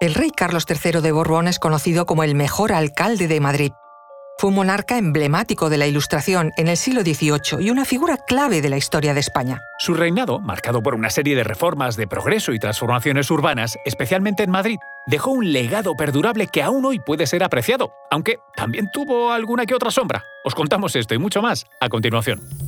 El rey Carlos III de Borbón es conocido como el mejor alcalde de Madrid. Fue un monarca emblemático de la Ilustración en el siglo XVIII y una figura clave de la historia de España. Su reinado, marcado por una serie de reformas de progreso y transformaciones urbanas, especialmente en Madrid, dejó un legado perdurable que aún hoy puede ser apreciado, aunque también tuvo alguna que otra sombra. Os contamos esto y mucho más a continuación.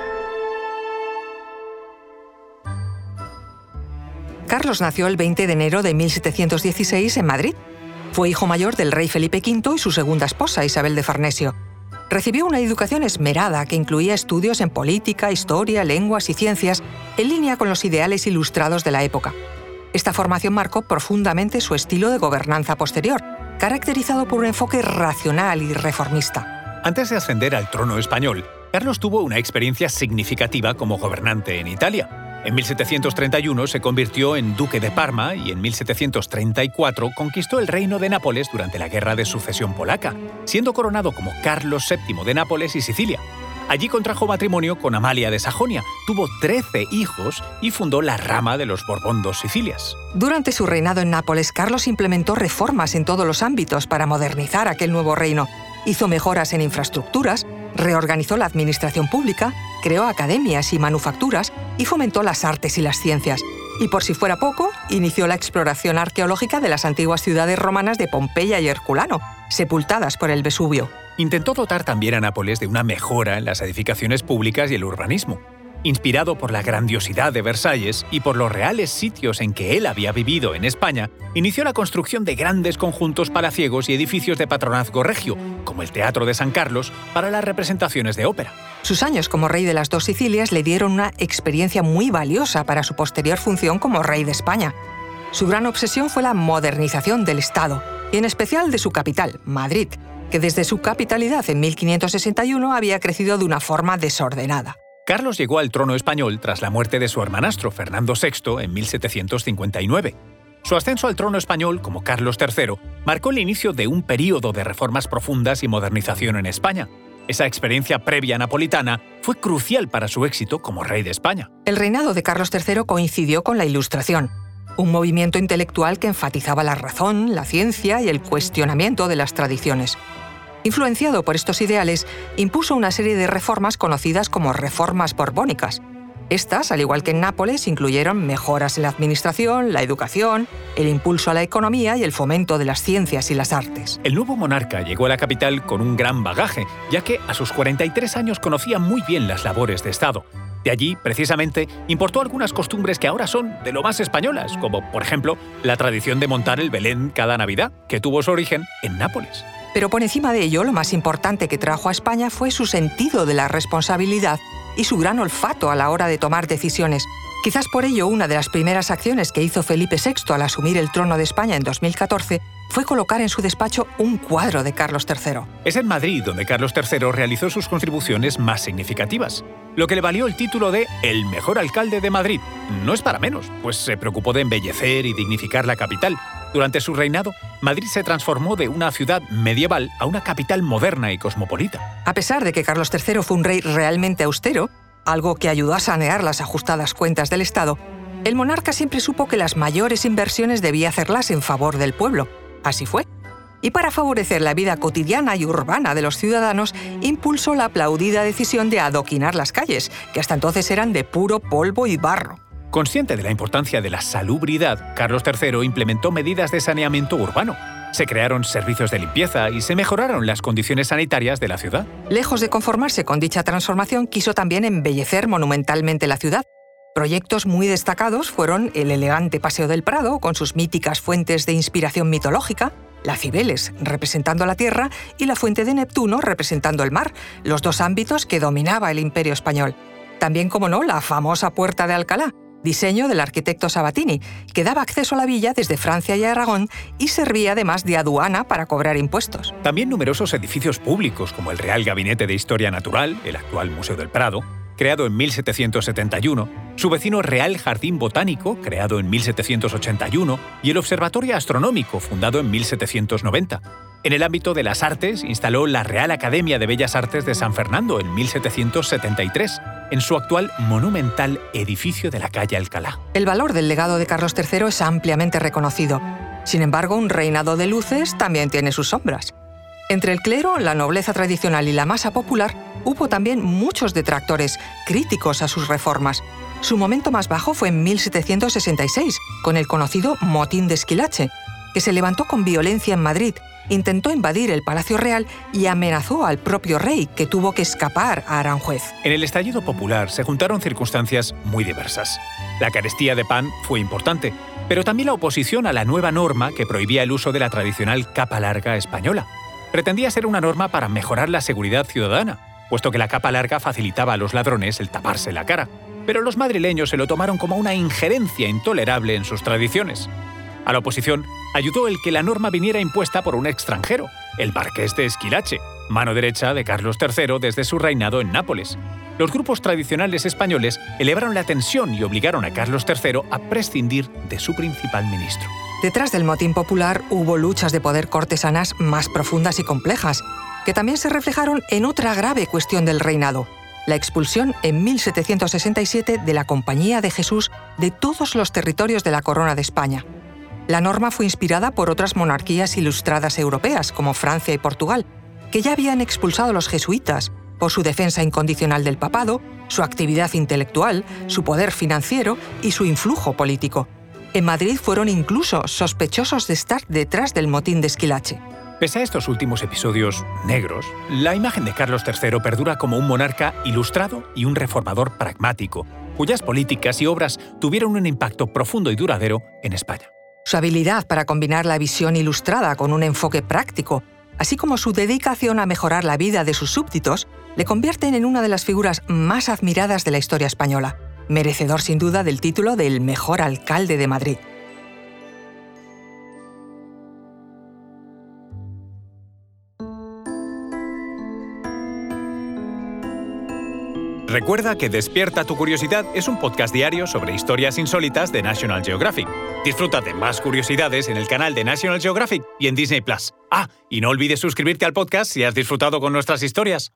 Carlos nació el 20 de enero de 1716 en Madrid. Fue hijo mayor del rey Felipe V y su segunda esposa, Isabel de Farnesio. Recibió una educación esmerada que incluía estudios en política, historia, lenguas y ciencias, en línea con los ideales ilustrados de la época. Esta formación marcó profundamente su estilo de gobernanza posterior, caracterizado por un enfoque racional y reformista. Antes de ascender al trono español, Carlos tuvo una experiencia significativa como gobernante en Italia. En 1731 se convirtió en duque de Parma y en 1734 conquistó el reino de Nápoles durante la Guerra de Sucesión Polaca, siendo coronado como Carlos VII de Nápoles y Sicilia. Allí contrajo matrimonio con Amalia de Sajonia, tuvo 13 hijos y fundó la rama de los Borbondos Sicilias. Durante su reinado en Nápoles, Carlos implementó reformas en todos los ámbitos para modernizar aquel nuevo reino. Hizo mejoras en infraestructuras, reorganizó la administración pública, creó academias y manufacturas y fomentó las artes y las ciencias. Y por si fuera poco, inició la exploración arqueológica de las antiguas ciudades romanas de Pompeya y Herculano, sepultadas por el Vesubio. Intentó dotar también a Nápoles de una mejora en las edificaciones públicas y el urbanismo. Inspirado por la grandiosidad de Versalles y por los reales sitios en que él había vivido en España, inició la construcción de grandes conjuntos palaciegos y edificios de patronazgo regio, como el Teatro de San Carlos, para las representaciones de ópera. Sus años como rey de las dos Sicilias le dieron una experiencia muy valiosa para su posterior función como rey de España. Su gran obsesión fue la modernización del Estado, y en especial de su capital, Madrid, que desde su capitalidad en 1561 había crecido de una forma desordenada. Carlos llegó al trono español tras la muerte de su hermanastro Fernando VI en 1759. Su ascenso al trono español como Carlos III marcó el inicio de un período de reformas profundas y modernización en España. Esa experiencia previa napolitana fue crucial para su éxito como rey de España. El reinado de Carlos III coincidió con la Ilustración, un movimiento intelectual que enfatizaba la razón, la ciencia y el cuestionamiento de las tradiciones. Influenciado por estos ideales, impuso una serie de reformas conocidas como reformas borbónicas. Estas, al igual que en Nápoles, incluyeron mejoras en la administración, la educación, el impulso a la economía y el fomento de las ciencias y las artes. El nuevo monarca llegó a la capital con un gran bagaje, ya que a sus 43 años conocía muy bien las labores de Estado. De allí, precisamente, importó algunas costumbres que ahora son de lo más españolas, como, por ejemplo, la tradición de montar el Belén cada Navidad, que tuvo su origen en Nápoles. Pero por encima de ello, lo más importante que trajo a España fue su sentido de la responsabilidad y su gran olfato a la hora de tomar decisiones. Quizás por ello una de las primeras acciones que hizo Felipe VI al asumir el trono de España en 2014 fue colocar en su despacho un cuadro de Carlos III. Es en Madrid donde Carlos III realizó sus contribuciones más significativas, lo que le valió el título de el mejor alcalde de Madrid. No es para menos, pues se preocupó de embellecer y dignificar la capital. Durante su reinado, Madrid se transformó de una ciudad medieval a una capital moderna y cosmopolita. A pesar de que Carlos III fue un rey realmente austero, algo que ayudó a sanear las ajustadas cuentas del Estado, el monarca siempre supo que las mayores inversiones debía hacerlas en favor del pueblo. Así fue. Y para favorecer la vida cotidiana y urbana de los ciudadanos, impulsó la aplaudida decisión de adoquinar las calles, que hasta entonces eran de puro polvo y barro. Consciente de la importancia de la salubridad, Carlos III implementó medidas de saneamiento urbano. Se crearon servicios de limpieza y se mejoraron las condiciones sanitarias de la ciudad. Lejos de conformarse con dicha transformación, quiso también embellecer monumentalmente la ciudad. Proyectos muy destacados fueron el elegante Paseo del Prado, con sus míticas fuentes de inspiración mitológica, la Cibeles, representando la tierra, y la Fuente de Neptuno, representando el mar, los dos ámbitos que dominaba el imperio español. También, como no, la famosa Puerta de Alcalá, diseño del arquitecto Sabatini, que daba acceso a la villa desde Francia y Aragón y servía además de aduana para cobrar impuestos. También numerosos edificios públicos como el Real Gabinete de Historia Natural, el actual Museo del Prado, creado en 1771, su vecino Real Jardín Botánico, creado en 1781, y el Observatorio Astronómico, fundado en 1790. En el ámbito de las artes, instaló la Real Academia de Bellas Artes de San Fernando en 1773, en su actual monumental edificio de la calle Alcalá. El valor del legado de Carlos III es ampliamente reconocido. Sin embargo, un reinado de luces también tiene sus sombras. Entre el clero, la nobleza tradicional y la masa popular, hubo también muchos detractores, críticos a sus reformas. Su momento más bajo fue en 1766, con el conocido Motín de Esquilache, que se levantó con violencia en Madrid, intentó invadir el Palacio Real y amenazó al propio rey, que tuvo que escapar a Aranjuez. En el estallido popular se juntaron circunstancias muy diversas. La carestía de pan fue importante, pero también la oposición a la nueva norma que prohibía el uso de la tradicional capa larga española pretendía ser una norma para mejorar la seguridad ciudadana, puesto que la capa larga facilitaba a los ladrones el taparse la cara. Pero los madrileños se lo tomaron como una injerencia intolerable en sus tradiciones. A la oposición ayudó el que la norma viniera impuesta por un extranjero, el marqués de Esquilache, mano derecha de Carlos III desde su reinado en Nápoles. Los grupos tradicionales españoles elevaron la tensión y obligaron a Carlos III a prescindir de su principal ministro. Detrás del motín popular hubo luchas de poder cortesanas más profundas y complejas, que también se reflejaron en otra grave cuestión del reinado, la expulsión en 1767 de la Compañía de Jesús de todos los territorios de la Corona de España. La norma fue inspirada por otras monarquías ilustradas europeas, como Francia y Portugal, que ya habían expulsado a los jesuitas por su defensa incondicional del papado, su actividad intelectual, su poder financiero y su influjo político. En Madrid fueron incluso sospechosos de estar detrás del motín de Esquilache. Pese a estos últimos episodios negros, la imagen de Carlos III perdura como un monarca ilustrado y un reformador pragmático, cuyas políticas y obras tuvieron un impacto profundo y duradero en España. Su habilidad para combinar la visión ilustrada con un enfoque práctico, así como su dedicación a mejorar la vida de sus súbditos, le convierten en una de las figuras más admiradas de la historia española merecedor sin duda del título del mejor alcalde de Madrid. Recuerda que Despierta tu Curiosidad es un podcast diario sobre historias insólitas de National Geographic. Disfruta de más curiosidades en el canal de National Geographic y en Disney Plus. Ah, y no olvides suscribirte al podcast si has disfrutado con nuestras historias.